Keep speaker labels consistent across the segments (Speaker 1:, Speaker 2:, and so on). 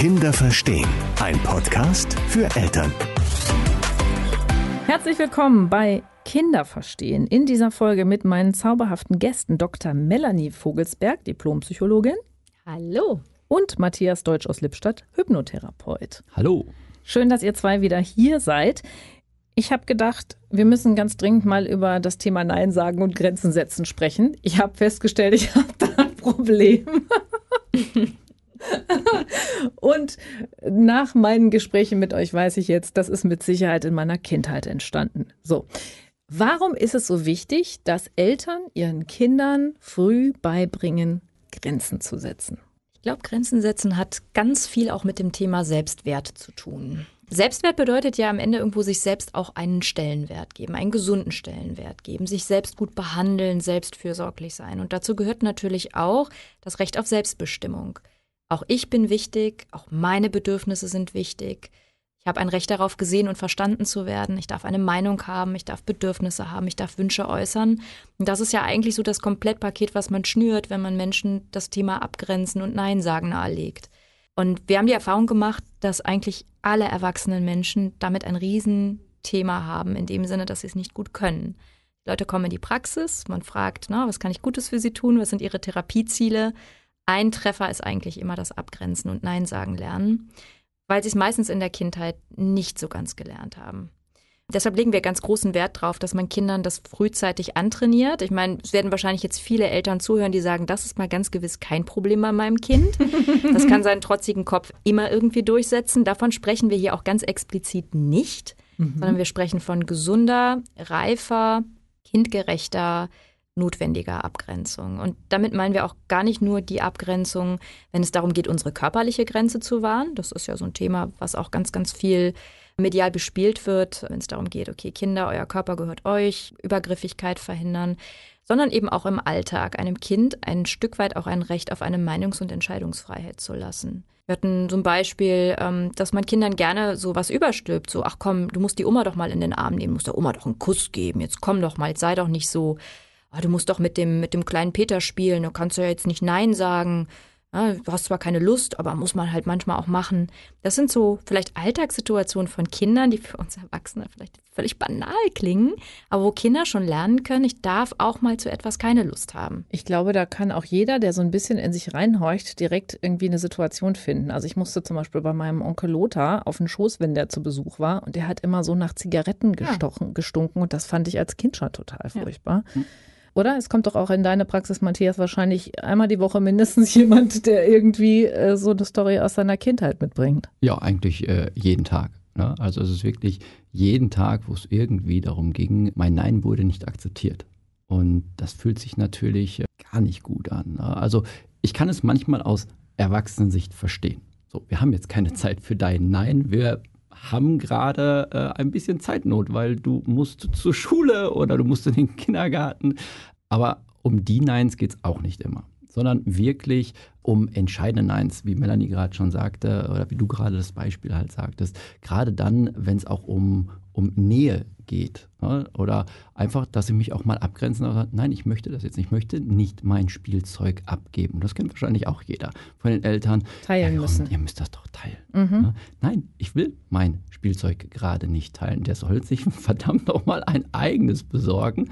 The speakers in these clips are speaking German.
Speaker 1: Kinder verstehen. Ein Podcast für Eltern.
Speaker 2: Herzlich willkommen bei Kinder verstehen. In dieser Folge mit meinen zauberhaften Gästen Dr. Melanie Vogelsberg, Diplompsychologin.
Speaker 3: Hallo.
Speaker 2: Und Matthias Deutsch aus Lippstadt, Hypnotherapeut.
Speaker 4: Hallo.
Speaker 2: Schön, dass ihr zwei wieder hier seid. Ich habe gedacht, wir müssen ganz dringend mal über das Thema Nein sagen und Grenzen setzen sprechen. Ich habe festgestellt, ich habe da ein Problem. und nach meinen Gesprächen mit euch weiß ich jetzt, das ist mit Sicherheit in meiner Kindheit entstanden. So. Warum ist es so wichtig, dass Eltern ihren Kindern früh beibringen, Grenzen zu setzen?
Speaker 3: Ich glaube, Grenzen setzen hat ganz viel auch mit dem Thema Selbstwert zu tun. Selbstwert bedeutet ja am Ende irgendwo sich selbst auch einen Stellenwert geben, einen gesunden Stellenwert geben, sich selbst gut behandeln, selbstfürsorglich sein. Und dazu gehört natürlich auch das Recht auf Selbstbestimmung. Auch ich bin wichtig, auch meine Bedürfnisse sind wichtig. Ich habe ein Recht darauf, gesehen und verstanden zu werden. Ich darf eine Meinung haben, ich darf Bedürfnisse haben, ich darf Wünsche äußern. Und das ist ja eigentlich so das Komplettpaket, was man schnürt, wenn man Menschen das Thema Abgrenzen und Nein sagen nahelegt. Und wir haben die Erfahrung gemacht, dass eigentlich alle erwachsenen Menschen damit ein Riesenthema haben, in dem Sinne, dass sie es nicht gut können. Die Leute kommen in die Praxis, man fragt, na, was kann ich Gutes für sie tun, was sind ihre Therapieziele. Ein Treffer ist eigentlich immer das Abgrenzen und Nein sagen lernen, weil sie es meistens in der Kindheit nicht so ganz gelernt haben. Deshalb legen wir ganz großen Wert darauf, dass man Kindern das frühzeitig antrainiert. Ich meine, es werden wahrscheinlich jetzt viele Eltern zuhören, die sagen, das ist mal ganz gewiss kein Problem bei meinem Kind. Das kann seinen trotzigen Kopf immer irgendwie durchsetzen. Davon sprechen wir hier auch ganz explizit nicht, mhm. sondern wir sprechen von gesunder, reifer, kindgerechter, notwendiger Abgrenzung. Und damit meinen wir auch gar nicht nur die Abgrenzung, wenn es darum geht, unsere körperliche Grenze zu wahren. Das ist ja so ein Thema, was auch ganz, ganz viel medial bespielt wird, wenn es darum geht, okay, Kinder, euer Körper gehört euch, Übergriffigkeit verhindern, sondern eben auch im Alltag einem Kind ein Stück weit auch ein Recht auf eine Meinungs- und Entscheidungsfreiheit zu lassen. Wir hatten ein Beispiel, ähm, dass man Kindern gerne so was überstülpt, so, ach komm, du musst die Oma doch mal in den Arm nehmen, musst der Oma doch einen Kuss geben, jetzt komm doch mal, sei doch nicht so, ah, du musst doch mit dem, mit dem kleinen Peter spielen, du kannst ja jetzt nicht Nein sagen, ja, du hast zwar keine Lust, aber muss man halt manchmal auch machen. Das sind so vielleicht Alltagssituationen von Kindern, die für uns Erwachsene vielleicht völlig banal klingen, aber wo Kinder schon lernen können, ich darf auch mal zu etwas keine Lust haben.
Speaker 2: Ich glaube, da kann auch jeder, der so ein bisschen in sich reinhorcht, direkt irgendwie eine Situation finden. Also ich musste zum Beispiel bei meinem Onkel Lothar auf den Schoß, wenn der zu Besuch war und der hat immer so nach Zigaretten gestochen, ja. gestunken und das fand ich als Kind schon total furchtbar. Ja. Oder? Es kommt doch auch in deine Praxis, Matthias, wahrscheinlich einmal die Woche mindestens jemand, der irgendwie äh, so eine Story aus seiner Kindheit mitbringt.
Speaker 4: Ja, eigentlich äh, jeden Tag. Ne? Also es ist wirklich jeden Tag, wo es irgendwie darum ging, mein Nein wurde nicht akzeptiert. Und das fühlt sich natürlich äh, gar nicht gut an. Ne? Also ich kann es manchmal aus Erwachsenensicht verstehen. So, wir haben jetzt keine Zeit für dein Nein. Wir haben gerade äh, ein bisschen Zeitnot, weil du musst zur Schule oder du musst in den Kindergarten. Aber um die Neins geht es auch nicht immer, sondern wirklich um entscheidende Neins, wie Melanie gerade schon sagte oder wie du gerade das Beispiel halt sagtest. Gerade dann, wenn es auch um, um Nähe geht. Ne? Oder einfach, dass ich mich auch mal abgrenzen und sagen, nein, ich möchte das jetzt nicht. Ich möchte nicht mein Spielzeug abgeben. Das kennt wahrscheinlich auch jeder von den Eltern.
Speaker 2: Teilen
Speaker 4: ja,
Speaker 2: müssen.
Speaker 4: Ihr müsst das doch teilen. Mhm. Ne? Nein, ich will mein Spielzeug gerade nicht teilen. Der soll sich verdammt noch mal ein eigenes besorgen.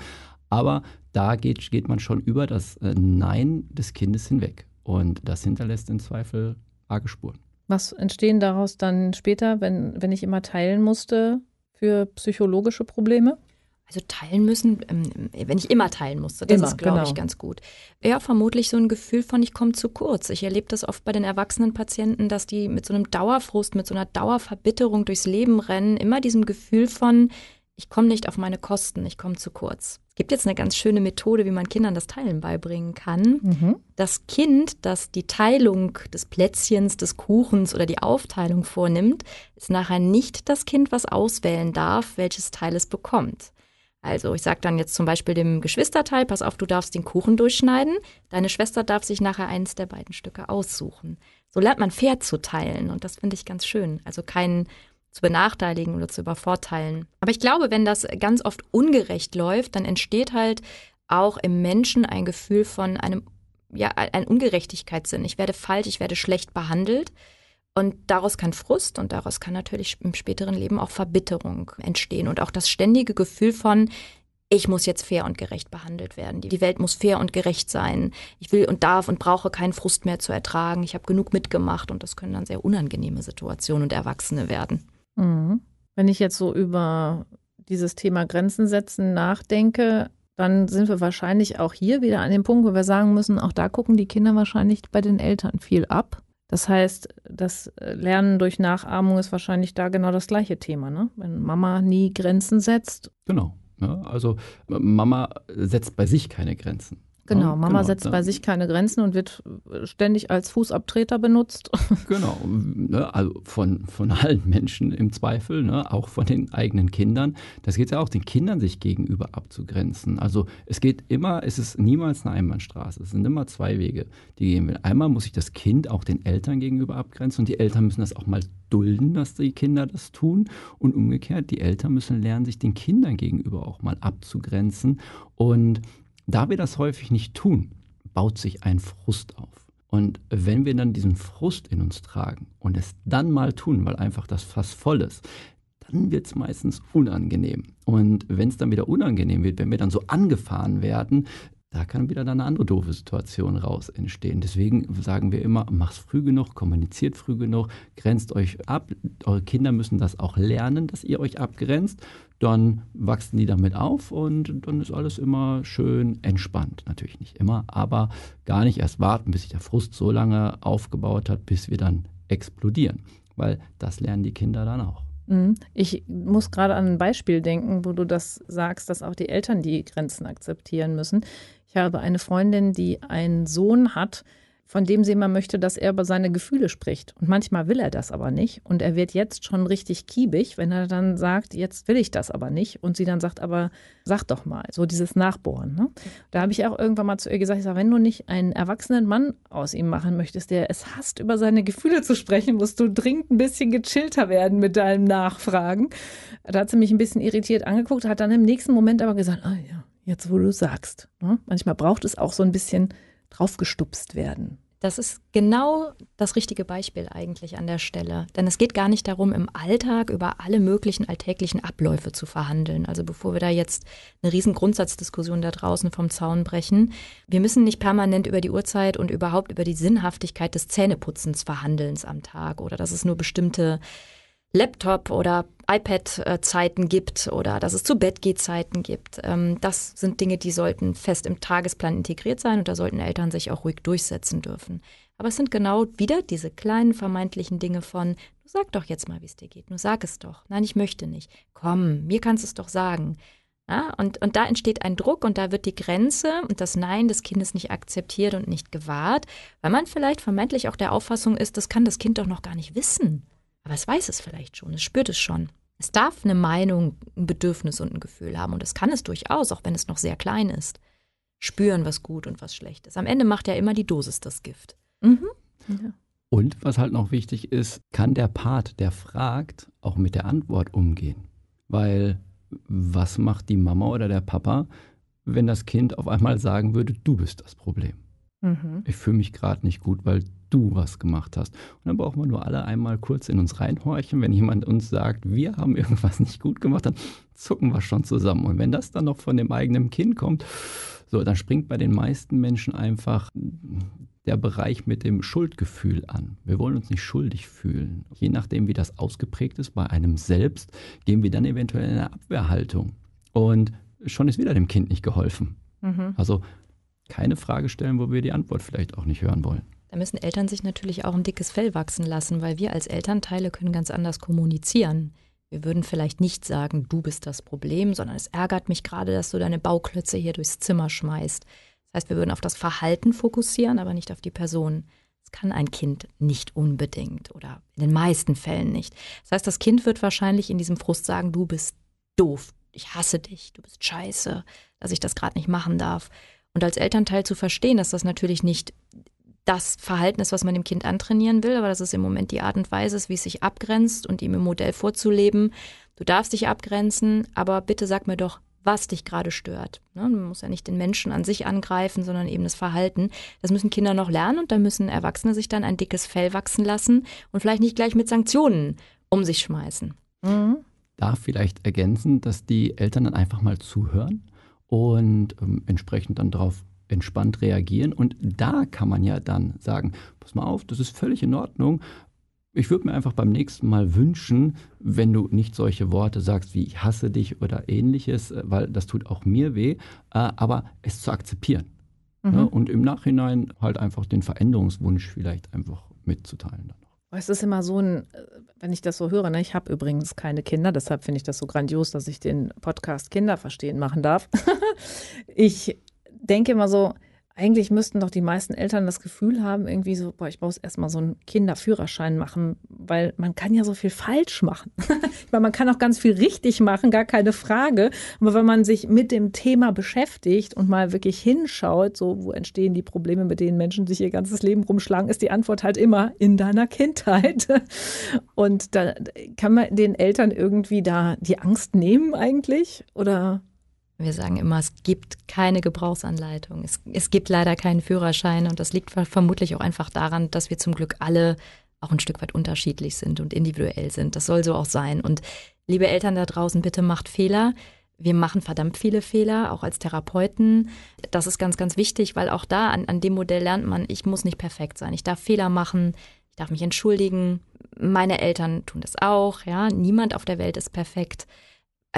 Speaker 4: Aber da geht, geht man schon über das äh, Nein des Kindes hinweg. Und das hinterlässt im Zweifel arge Spuren.
Speaker 2: Was entstehen daraus dann später, wenn, wenn ich immer teilen musste für psychologische Probleme?
Speaker 3: Also teilen müssen, ähm, wenn ich immer teilen musste, das immer, ist, glaube genau. ich, ganz gut. Ja, vermutlich so ein Gefühl von, ich komme zu kurz. Ich erlebe das oft bei den erwachsenen Patienten, dass die mit so einem Dauerfrust, mit so einer Dauerverbitterung durchs Leben rennen, immer diesem Gefühl von, ich komme nicht auf meine Kosten, ich komme zu kurz. Es gibt jetzt eine ganz schöne Methode, wie man Kindern das Teilen beibringen kann. Mhm. Das Kind, das die Teilung des Plätzchens, des Kuchens oder die Aufteilung vornimmt, ist nachher nicht das Kind, was auswählen darf, welches Teil es bekommt. Also ich sage dann jetzt zum Beispiel dem Geschwisterteil, pass auf, du darfst den Kuchen durchschneiden. Deine Schwester darf sich nachher eins der beiden Stücke aussuchen. So lernt man fair zu teilen und das finde ich ganz schön. Also kein zu benachteiligen oder zu übervorteilen. Aber ich glaube, wenn das ganz oft ungerecht läuft, dann entsteht halt auch im Menschen ein Gefühl von einem, ja, ein Ungerechtigkeitssinn. Ich werde falsch, ich werde schlecht behandelt. Und daraus kann Frust und daraus kann natürlich im späteren Leben auch Verbitterung entstehen und auch das ständige Gefühl von, ich muss jetzt fair und gerecht behandelt werden. Die Welt muss fair und gerecht sein. Ich will und darf und brauche keinen Frust mehr zu ertragen. Ich habe genug mitgemacht und das können dann sehr unangenehme Situationen und Erwachsene werden.
Speaker 2: Mhm. Wenn ich jetzt so über dieses Thema Grenzen setzen nachdenke, dann sind wir wahrscheinlich auch hier wieder an dem Punkt, wo wir sagen müssen, auch da gucken die Kinder wahrscheinlich bei den Eltern viel ab. Das heißt, das Lernen durch Nachahmung ist wahrscheinlich da genau das gleiche Thema, ne? Wenn Mama nie Grenzen setzt.
Speaker 4: Genau. Ja, also Mama setzt bei sich keine Grenzen.
Speaker 2: Genau, Mama genau, setzt bei sich keine Grenzen und wird ständig als Fußabtreter benutzt.
Speaker 4: Genau, ne, also von, von allen Menschen im Zweifel, ne, auch von den eigenen Kindern. Das geht ja auch, den Kindern sich gegenüber abzugrenzen. Also es geht immer, es ist niemals eine Einbahnstraße. Es sind immer zwei Wege, die gehen will. Einmal muss sich das Kind auch den Eltern gegenüber abgrenzen und die Eltern müssen das auch mal dulden, dass die Kinder das tun. Und umgekehrt, die Eltern müssen lernen, sich den Kindern gegenüber auch mal abzugrenzen. Und da wir das häufig nicht tun, baut sich ein Frust auf. Und wenn wir dann diesen Frust in uns tragen und es dann mal tun, weil einfach das Fass voll ist, dann wird es meistens unangenehm. Und wenn es dann wieder unangenehm wird, wenn wir dann so angefahren werden, da kann wieder dann eine andere doofe Situation raus entstehen. Deswegen sagen wir immer, macht's früh genug, kommuniziert früh genug, grenzt euch ab. Eure Kinder müssen das auch lernen, dass ihr euch abgrenzt. Dann wachsen die damit auf und dann ist alles immer schön entspannt. Natürlich nicht immer, aber gar nicht erst warten, bis sich der Frust so lange aufgebaut hat, bis wir dann explodieren. Weil das lernen die Kinder dann auch.
Speaker 2: Mhm. Ich muss gerade an ein Beispiel denken, wo du das sagst, dass auch die Eltern die Grenzen akzeptieren müssen. Ich habe eine Freundin, die einen Sohn hat, von dem sie immer möchte, dass er über seine Gefühle spricht. Und manchmal will er das aber nicht. Und er wird jetzt schon richtig kiebig, wenn er dann sagt, jetzt will ich das aber nicht. Und sie dann sagt, aber sag doch mal, so dieses Nachbohren. Ne? Da habe ich auch irgendwann mal zu ihr gesagt, ich sage, wenn du nicht einen erwachsenen Mann aus ihm machen möchtest, der es hasst, über seine Gefühle zu sprechen, musst du dringend ein bisschen gechillter werden mit deinem Nachfragen. Da hat sie mich ein bisschen irritiert angeguckt, hat dann im nächsten Moment aber gesagt, ah ja, jetzt wo du sagst. Ne? Manchmal braucht es auch so ein bisschen draufgestupst werden.
Speaker 3: Das ist genau das richtige Beispiel eigentlich an der Stelle. Denn es geht gar nicht darum, im Alltag über alle möglichen alltäglichen Abläufe zu verhandeln. Also bevor wir da jetzt eine riesen Grundsatzdiskussion da draußen vom Zaun brechen. Wir müssen nicht permanent über die Uhrzeit und überhaupt über die Sinnhaftigkeit des Zähneputzens verhandeln am Tag oder dass es nur bestimmte Laptop- oder iPad-Zeiten gibt oder dass es zu Bettgehzeiten gibt. Ähm, das sind Dinge, die sollten fest im Tagesplan integriert sein und da sollten Eltern sich auch ruhig durchsetzen dürfen. Aber es sind genau wieder diese kleinen vermeintlichen Dinge von, du sag doch jetzt mal, wie es dir geht, nur sag es doch. Nein, ich möchte nicht. Komm, mir kannst du es doch sagen. Ja, und, und da entsteht ein Druck und da wird die Grenze und das Nein des Kindes nicht akzeptiert und nicht gewahrt, weil man vielleicht vermeintlich auch der Auffassung ist, das kann das Kind doch noch gar nicht wissen. Aber es weiß es vielleicht schon, es spürt es schon. Es darf eine Meinung, ein Bedürfnis und ein Gefühl haben und es kann es durchaus, auch wenn es noch sehr klein ist. Spüren, was gut und was schlecht ist. Am Ende macht ja immer die Dosis das Gift. Mhm.
Speaker 4: Ja. Und was halt noch wichtig ist, kann der Part, der fragt, auch mit der Antwort umgehen. Weil was macht die Mama oder der Papa, wenn das Kind auf einmal sagen würde, du bist das Problem? Mhm. Ich fühle mich gerade nicht gut, weil du was gemacht hast. Und dann brauchen wir nur alle einmal kurz in uns reinhorchen. Wenn jemand uns sagt, wir haben irgendwas nicht gut gemacht, dann zucken wir schon zusammen. Und wenn das dann noch von dem eigenen Kind kommt, so, dann springt bei den meisten Menschen einfach der Bereich mit dem Schuldgefühl an. Wir wollen uns nicht schuldig fühlen. Je nachdem, wie das ausgeprägt ist bei einem selbst, gehen wir dann eventuell in eine Abwehrhaltung. Und schon ist wieder dem Kind nicht geholfen. Mhm. Also keine Frage stellen, wo wir die Antwort vielleicht auch nicht hören wollen.
Speaker 3: Da müssen Eltern sich natürlich auch ein dickes Fell wachsen lassen, weil wir als Elternteile können ganz anders kommunizieren. Wir würden vielleicht nicht sagen, du bist das Problem, sondern es ärgert mich gerade, dass du deine Bauklötze hier durchs Zimmer schmeißt. Das heißt, wir würden auf das Verhalten fokussieren, aber nicht auf die Person. Das kann ein Kind nicht unbedingt oder in den meisten Fällen nicht. Das heißt, das Kind wird wahrscheinlich in diesem Frust sagen, du bist doof, ich hasse dich, du bist scheiße, dass ich das gerade nicht machen darf. Und als Elternteil zu verstehen, dass das natürlich nicht das Verhalten ist, was man dem Kind antrainieren will, aber das ist im Moment die Art und Weise, wie es sich abgrenzt und ihm im Modell vorzuleben. Du darfst dich abgrenzen, aber bitte sag mir doch, was dich gerade stört. Ne? Man muss ja nicht den Menschen an sich angreifen, sondern eben das Verhalten. Das müssen Kinder noch lernen und da müssen Erwachsene sich dann ein dickes Fell wachsen lassen und vielleicht nicht gleich mit Sanktionen um sich schmeißen.
Speaker 4: Mhm. Darf vielleicht ergänzen, dass die Eltern dann einfach mal zuhören und ähm, entsprechend dann darauf entspannt reagieren. Und da kann man ja dann sagen, pass mal auf, das ist völlig in Ordnung. Ich würde mir einfach beim nächsten Mal wünschen, wenn du nicht solche Worte sagst wie ich hasse dich oder ähnliches, äh, weil das tut auch mir weh, äh, aber es zu akzeptieren. Mhm. Ja, und im Nachhinein halt einfach den Veränderungswunsch vielleicht einfach mitzuteilen.
Speaker 2: Es ist immer so ein, äh, wenn ich das so höre, ne, ich habe übrigens keine Kinder, deshalb finde ich das so grandios, dass ich den Podcast Kinder verstehen machen darf. ich denke immer so, eigentlich müssten doch die meisten Eltern das Gefühl haben, irgendwie so, boah, ich muss erstmal so einen Kinderführerschein machen, weil man kann ja so viel falsch machen. ich meine, man kann auch ganz viel richtig machen, gar keine Frage. Aber wenn man sich mit dem Thema beschäftigt und mal wirklich hinschaut, so, wo entstehen die Probleme, mit denen Menschen sich ihr ganzes Leben rumschlagen, ist die Antwort halt immer in deiner Kindheit. und da kann man den Eltern irgendwie da die Angst nehmen eigentlich? Oder
Speaker 3: wir sagen immer, es gibt keine Gebrauchsanleitung. Es, es gibt leider keinen Führerschein und das liegt vermutlich auch einfach daran, dass wir zum Glück alle auch ein Stück weit unterschiedlich sind und individuell sind. Das soll so auch sein. Und liebe Eltern da draußen, bitte macht Fehler. Wir machen verdammt viele Fehler, auch als Therapeuten. Das ist ganz, ganz wichtig, weil auch da an, an dem Modell lernt man, ich muss nicht perfekt sein. Ich darf Fehler machen, ich darf mich entschuldigen. Meine Eltern tun das auch, ja. Niemand auf der Welt ist perfekt.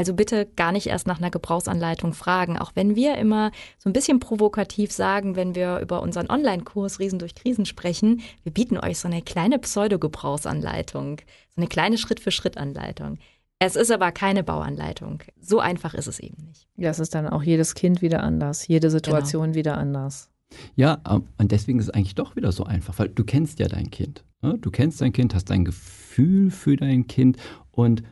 Speaker 3: Also bitte gar nicht erst nach einer Gebrauchsanleitung fragen. Auch wenn wir immer so ein bisschen provokativ sagen, wenn wir über unseren Online-Kurs Riesen durch Krisen sprechen, wir bieten euch so eine kleine Pseudo-Gebrauchsanleitung, so eine kleine Schritt-für-Schritt-Anleitung. Es ist aber keine Bauanleitung. So einfach ist es eben nicht.
Speaker 2: Ja, es ist dann auch jedes Kind wieder anders, jede Situation genau. wieder anders.
Speaker 4: Ja, ähm, und deswegen ist es eigentlich doch wieder so einfach, weil du kennst ja dein Kind. Ne? Du kennst dein Kind, hast dein Gefühl für dein Kind und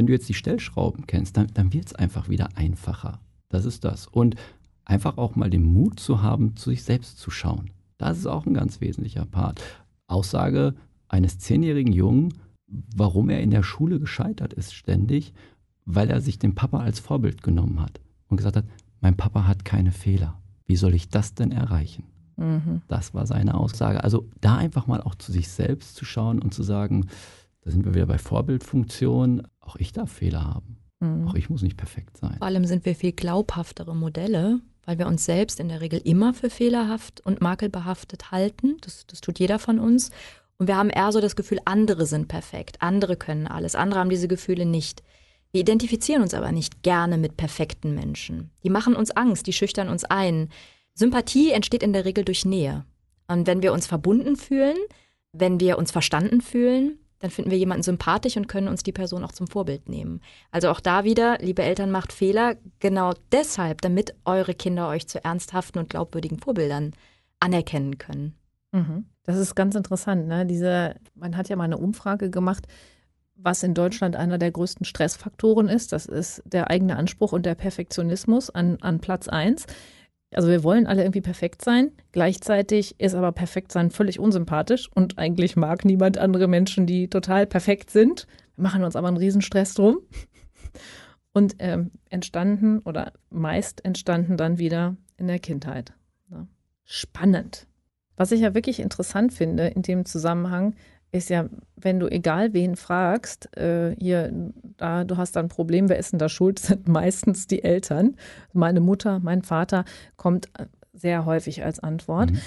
Speaker 4: wenn du jetzt die Stellschrauben kennst, dann, dann wird es einfach wieder einfacher. Das ist das. Und einfach auch mal den Mut zu haben, zu sich selbst zu schauen. Das ist auch ein ganz wesentlicher Part. Aussage eines zehnjährigen Jungen, warum er in der Schule gescheitert ist ständig, weil er sich den Papa als Vorbild genommen hat und gesagt hat, mein Papa hat keine Fehler. Wie soll ich das denn erreichen? Mhm. Das war seine Aussage. Also da einfach mal auch zu sich selbst zu schauen und zu sagen, da sind wir wieder bei Vorbildfunktion. Auch ich darf Fehler haben. Mhm. Auch ich muss nicht perfekt sein.
Speaker 3: Vor allem sind wir viel glaubhaftere Modelle, weil wir uns selbst in der Regel immer für fehlerhaft und makelbehaftet halten. Das, das tut jeder von uns. Und wir haben eher so das Gefühl, andere sind perfekt, andere können alles, andere haben diese Gefühle nicht. Wir identifizieren uns aber nicht gerne mit perfekten Menschen. Die machen uns Angst, die schüchtern uns ein. Sympathie entsteht in der Regel durch Nähe. Und wenn wir uns verbunden fühlen, wenn wir uns verstanden fühlen, dann finden wir jemanden sympathisch und können uns die Person auch zum Vorbild nehmen. Also auch da wieder, liebe Eltern, macht Fehler genau deshalb, damit eure Kinder euch zu ernsthaften und glaubwürdigen Vorbildern anerkennen können.
Speaker 2: Mhm. Das ist ganz interessant. Ne? Diese, man hat ja mal eine Umfrage gemacht, was in Deutschland einer der größten Stressfaktoren ist. Das ist der eigene Anspruch und der Perfektionismus an, an Platz eins. Also wir wollen alle irgendwie perfekt sein. Gleichzeitig ist aber perfekt sein völlig unsympathisch und eigentlich mag niemand andere Menschen, die total perfekt sind. Wir machen uns aber einen Riesenstress drum. Und ähm, entstanden oder meist entstanden dann wieder in der Kindheit. Ne? Spannend. Was ich ja wirklich interessant finde in dem Zusammenhang, ist ja, wenn du egal wen fragst, äh, hier, da, du hast da ein Problem, wer ist denn da schuld, sind meistens die Eltern. Meine Mutter, mein Vater kommt äh, sehr häufig als Antwort. Mhm.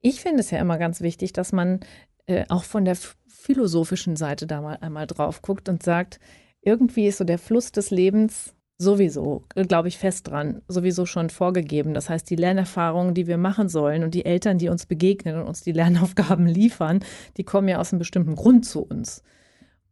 Speaker 2: Ich finde es ja immer ganz wichtig, dass man äh, auch von der philosophischen Seite da mal einmal drauf guckt und sagt, irgendwie ist so der Fluss des Lebens sowieso, glaube ich, fest dran, sowieso schon vorgegeben. Das heißt, die Lernerfahrungen, die wir machen sollen und die Eltern, die uns begegnen und uns die Lernaufgaben liefern, die kommen ja aus einem bestimmten Grund zu uns.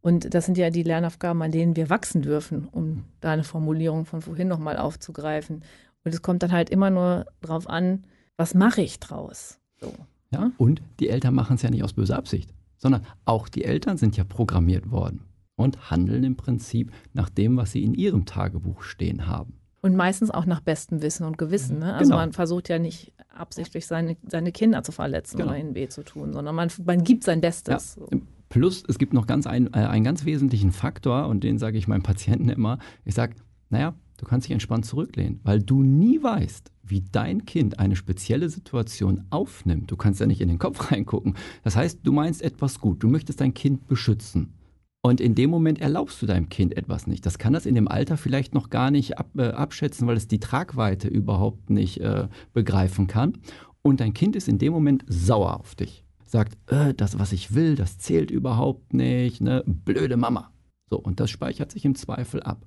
Speaker 2: Und das sind ja die Lernaufgaben, an denen wir wachsen dürfen, um da eine Formulierung von vorhin nochmal aufzugreifen. Und es kommt dann halt immer nur darauf an, was mache ich draus? So,
Speaker 4: ja, ne? und die Eltern machen es ja nicht aus böser Absicht, sondern auch die Eltern sind ja programmiert worden und handeln im Prinzip nach dem, was sie in ihrem Tagebuch stehen haben.
Speaker 2: Und meistens auch nach bestem Wissen und Gewissen. Ne? Also genau. man versucht ja nicht absichtlich seine, seine Kinder zu verletzen genau. oder ihnen weh zu tun, sondern man, man gibt sein Bestes. Ja.
Speaker 4: Plus, es gibt noch ganz ein, äh, einen ganz wesentlichen Faktor und den sage ich meinen Patienten immer. Ich sage, naja, Du kannst dich entspannt zurücklehnen, weil du nie weißt, wie dein Kind eine spezielle Situation aufnimmt. Du kannst ja nicht in den Kopf reingucken. Das heißt, du meinst etwas gut. Du möchtest dein Kind beschützen. Und in dem Moment erlaubst du deinem Kind etwas nicht. Das kann das in dem Alter vielleicht noch gar nicht ab, äh, abschätzen, weil es die Tragweite überhaupt nicht äh, begreifen kann. Und dein Kind ist in dem Moment sauer auf dich. Sagt, äh, das, was ich will, das zählt überhaupt nicht. Ne? Blöde Mama. So, und das speichert sich im Zweifel ab.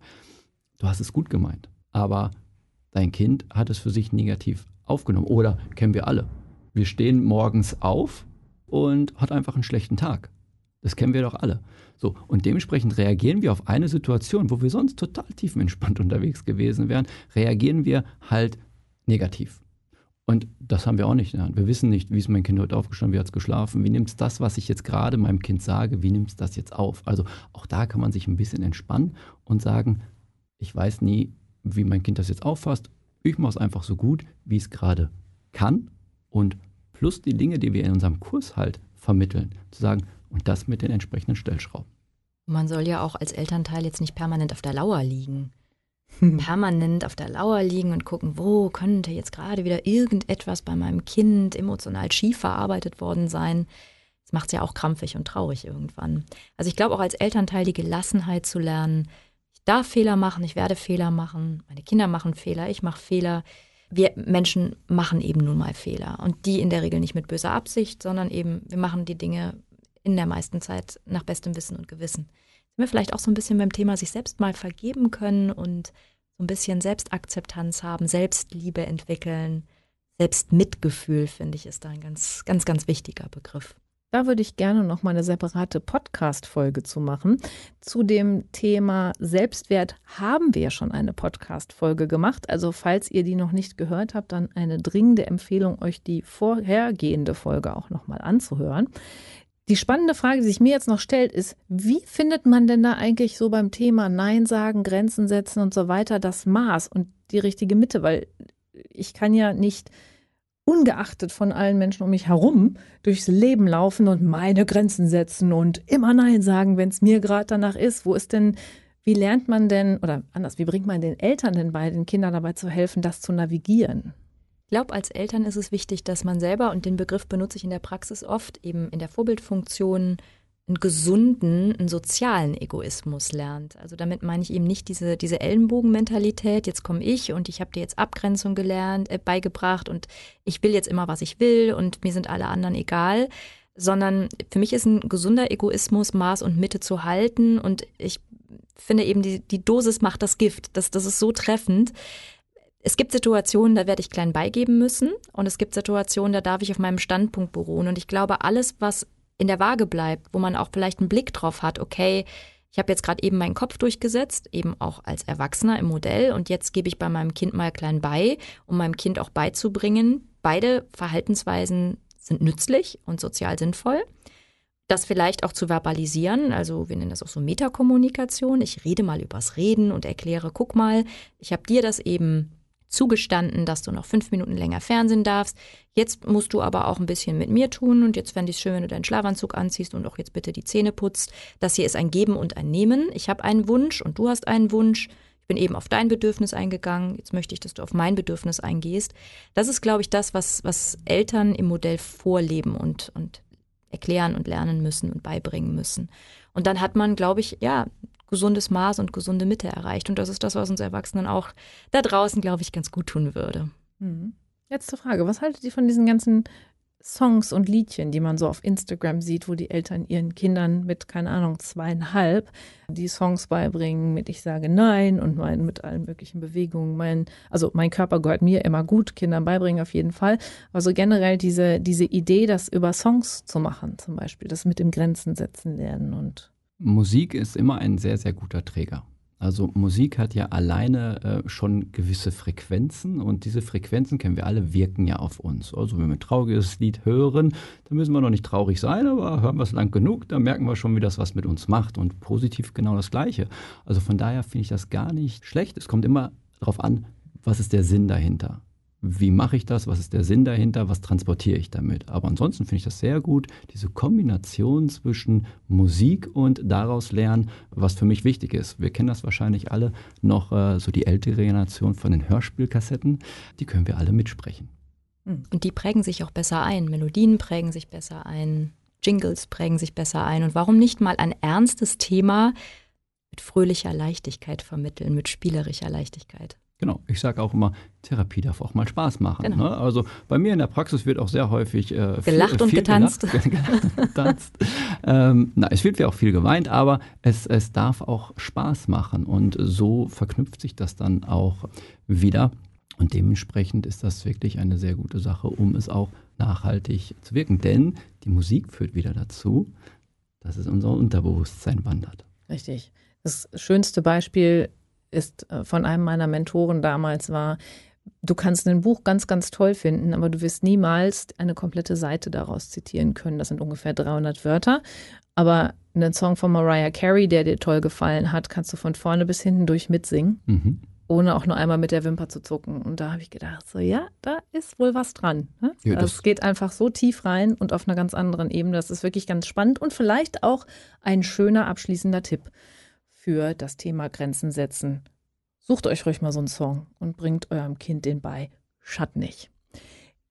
Speaker 4: Du hast es gut gemeint, aber dein Kind hat es für sich negativ aufgenommen. Oder kennen wir alle. Wir stehen morgens auf und hat einfach einen schlechten Tag. Das kennen wir doch alle. So, und dementsprechend reagieren wir auf eine Situation, wo wir sonst total tiefenentspannt unterwegs gewesen wären, reagieren wir halt negativ. Und das haben wir auch nicht in der Hand. Wir wissen nicht, wie ist mein Kind heute aufgestanden, wie hat es geschlafen, wie nimmt es das, was ich jetzt gerade meinem Kind sage, wie nimmt es das jetzt auf? Also auch da kann man sich ein bisschen entspannen und sagen, ich weiß nie, wie mein Kind das jetzt auffasst. Ich mache es einfach so gut, wie es gerade kann. Und plus die Dinge, die wir in unserem Kurs halt vermitteln, zu sagen, und das mit den entsprechenden Stellschrauben.
Speaker 3: Man soll ja auch als Elternteil jetzt nicht permanent auf der Lauer liegen. Permanent auf der Lauer liegen und gucken, wo könnte jetzt gerade wieder irgendetwas bei meinem Kind emotional schief verarbeitet worden sein. Das macht es ja auch krampfig und traurig irgendwann. Also ich glaube auch als Elternteil die Gelassenheit zu lernen, ich darf Fehler machen, ich werde Fehler machen, meine Kinder machen Fehler, ich mache Fehler. Wir Menschen machen eben nun mal Fehler und die in der Regel nicht mit böser Absicht, sondern eben wir machen die Dinge in der meisten Zeit nach bestem Wissen und Gewissen. Sind wir vielleicht auch so ein bisschen beim Thema sich selbst mal vergeben können und so ein bisschen Selbstakzeptanz haben, Selbstliebe entwickeln, Selbstmitgefühl, finde ich, ist da ein ganz, ganz, ganz wichtiger Begriff.
Speaker 2: Da würde ich gerne noch mal eine separate Podcast-Folge zu machen. Zu dem Thema Selbstwert haben wir schon eine Podcast-Folge gemacht. Also, falls ihr die noch nicht gehört habt, dann eine dringende Empfehlung, euch die vorhergehende Folge auch noch mal anzuhören. Die spannende Frage, die sich mir jetzt noch stellt, ist, wie findet man denn da eigentlich so beim Thema Nein sagen, Grenzen setzen und so weiter das Maß und die richtige Mitte? Weil ich kann ja nicht ungeachtet von allen Menschen um mich herum durchs Leben laufen und meine Grenzen setzen und immer Nein sagen, wenn es mir gerade danach ist. Wo ist denn, wie lernt man denn, oder anders, wie bringt man den Eltern denn bei, den Kindern dabei zu helfen, das zu navigieren?
Speaker 3: Glaube, als Eltern ist es wichtig, dass man selber, und den Begriff benutze ich in der Praxis oft, eben in der Vorbildfunktion einen gesunden, einen sozialen Egoismus lernt. Also damit meine ich eben nicht diese, diese Ellenbogenmentalität, jetzt komme ich und ich habe dir jetzt Abgrenzung gelernt, äh, beigebracht und ich will jetzt immer, was ich will und mir sind alle anderen egal, sondern für mich ist ein gesunder Egoismus, Maß und Mitte zu halten und ich finde eben, die, die Dosis macht das Gift. Das, das ist so treffend. Es gibt Situationen, da werde ich klein beigeben müssen und es gibt Situationen, da darf ich auf meinem Standpunkt beruhen. Und ich glaube, alles, was in der Waage bleibt, wo man auch vielleicht einen Blick drauf hat, okay, ich habe jetzt gerade eben meinen Kopf durchgesetzt, eben auch als Erwachsener im Modell und jetzt gebe ich bei meinem Kind mal klein bei, um meinem Kind auch beizubringen, beide Verhaltensweisen sind nützlich und sozial sinnvoll. Das vielleicht auch zu verbalisieren, also wir nennen das auch so Metakommunikation. Ich rede mal übers Reden und erkläre, guck mal, ich habe dir das eben zugestanden, dass du noch fünf Minuten länger Fernsehen darfst. Jetzt musst du aber auch ein bisschen mit mir tun und jetzt fände ich es schön, wenn du deinen Schlafanzug anziehst und auch jetzt bitte die Zähne putzt. Das hier ist ein Geben und ein Nehmen. Ich habe einen Wunsch und du hast einen Wunsch. Ich bin eben auf dein Bedürfnis eingegangen. Jetzt möchte ich, dass du auf mein Bedürfnis eingehst. Das ist, glaube ich, das, was, was Eltern im Modell vorleben und, und erklären und lernen müssen und beibringen müssen. Und dann hat man, glaube ich, ja, gesundes Maß und gesunde Mitte erreicht. Und das ist das, was uns Erwachsenen auch da draußen, glaube ich, ganz gut tun würde.
Speaker 2: Mhm. Letzte Frage. Was haltet ihr von diesen ganzen Songs und Liedchen, die man so auf Instagram sieht, wo die Eltern ihren Kindern mit, keine Ahnung, zweieinhalb die Songs beibringen mit Ich sage Nein und mein, mit allen möglichen Bewegungen. Mein, also mein Körper gehört mir immer gut, Kindern beibringen auf jeden Fall. Also generell diese, diese Idee, das über Songs zu machen, zum Beispiel, das mit dem Grenzen setzen lernen und
Speaker 4: Musik ist immer ein sehr, sehr guter Träger. Also Musik hat ja alleine äh, schon gewisse Frequenzen und diese Frequenzen kennen wir alle, wirken ja auf uns. Also wenn wir ein trauriges Lied hören, dann müssen wir noch nicht traurig sein, aber hören wir es lang genug, dann merken wir schon, wie das was mit uns macht und positiv genau das Gleiche. Also von daher finde ich das gar nicht schlecht. Es kommt immer darauf an, was ist der Sinn dahinter. Wie mache ich das, was ist der Sinn dahinter, was transportiere ich damit. Aber ansonsten finde ich das sehr gut, diese Kombination zwischen Musik und daraus lernen, was für mich wichtig ist. Wir kennen das wahrscheinlich alle noch, äh, so die ältere Generation von den Hörspielkassetten, die können wir alle mitsprechen.
Speaker 3: Hm. Und die prägen sich auch besser ein, Melodien prägen sich besser ein, Jingles prägen sich besser ein. Und warum nicht mal ein ernstes Thema mit fröhlicher Leichtigkeit vermitteln, mit spielerischer Leichtigkeit?
Speaker 4: Genau, ich sage auch immer, Therapie darf auch mal Spaß machen. Genau. Ne? Also bei mir in der Praxis wird auch sehr häufig
Speaker 3: äh, gelacht viel, und viel getanzt.
Speaker 4: Gelacht, getanzt. ähm, na, es wird auch viel geweint, aber es, es darf auch Spaß machen und so verknüpft sich das dann auch wieder. Und dementsprechend ist das wirklich eine sehr gute Sache, um es auch nachhaltig zu wirken. Denn die Musik führt wieder dazu, dass es unser Unterbewusstsein wandert.
Speaker 2: Richtig. Das schönste Beispiel ist äh, von einem meiner Mentoren damals war, du kannst ein Buch ganz, ganz toll finden, aber du wirst niemals eine komplette Seite daraus zitieren können. Das sind ungefähr 300 Wörter. Aber einen Song von Mariah Carey, der dir toll gefallen hat, kannst du von vorne bis hinten durch mitsingen, mhm. ohne auch nur einmal mit der Wimper zu zucken. Und da habe ich gedacht, so ja, da ist wohl was dran. Ne? Ja, das geht einfach so tief rein und auf einer ganz anderen Ebene. Das ist wirklich ganz spannend und vielleicht auch ein schöner abschließender Tipp für das Thema Grenzen setzen. Sucht euch ruhig mal so einen Song und bringt eurem Kind den bei. Schatt nicht.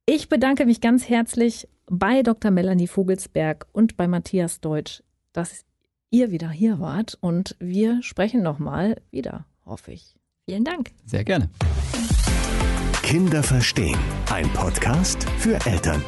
Speaker 2: Ich bedanke mich ganz herzlich bei Dr. Melanie Vogelsberg und bei Matthias Deutsch, dass ihr wieder hier wart und wir sprechen nochmal wieder, hoffe ich. Vielen Dank.
Speaker 4: Sehr gerne.
Speaker 1: Kinder verstehen. Ein Podcast für Eltern.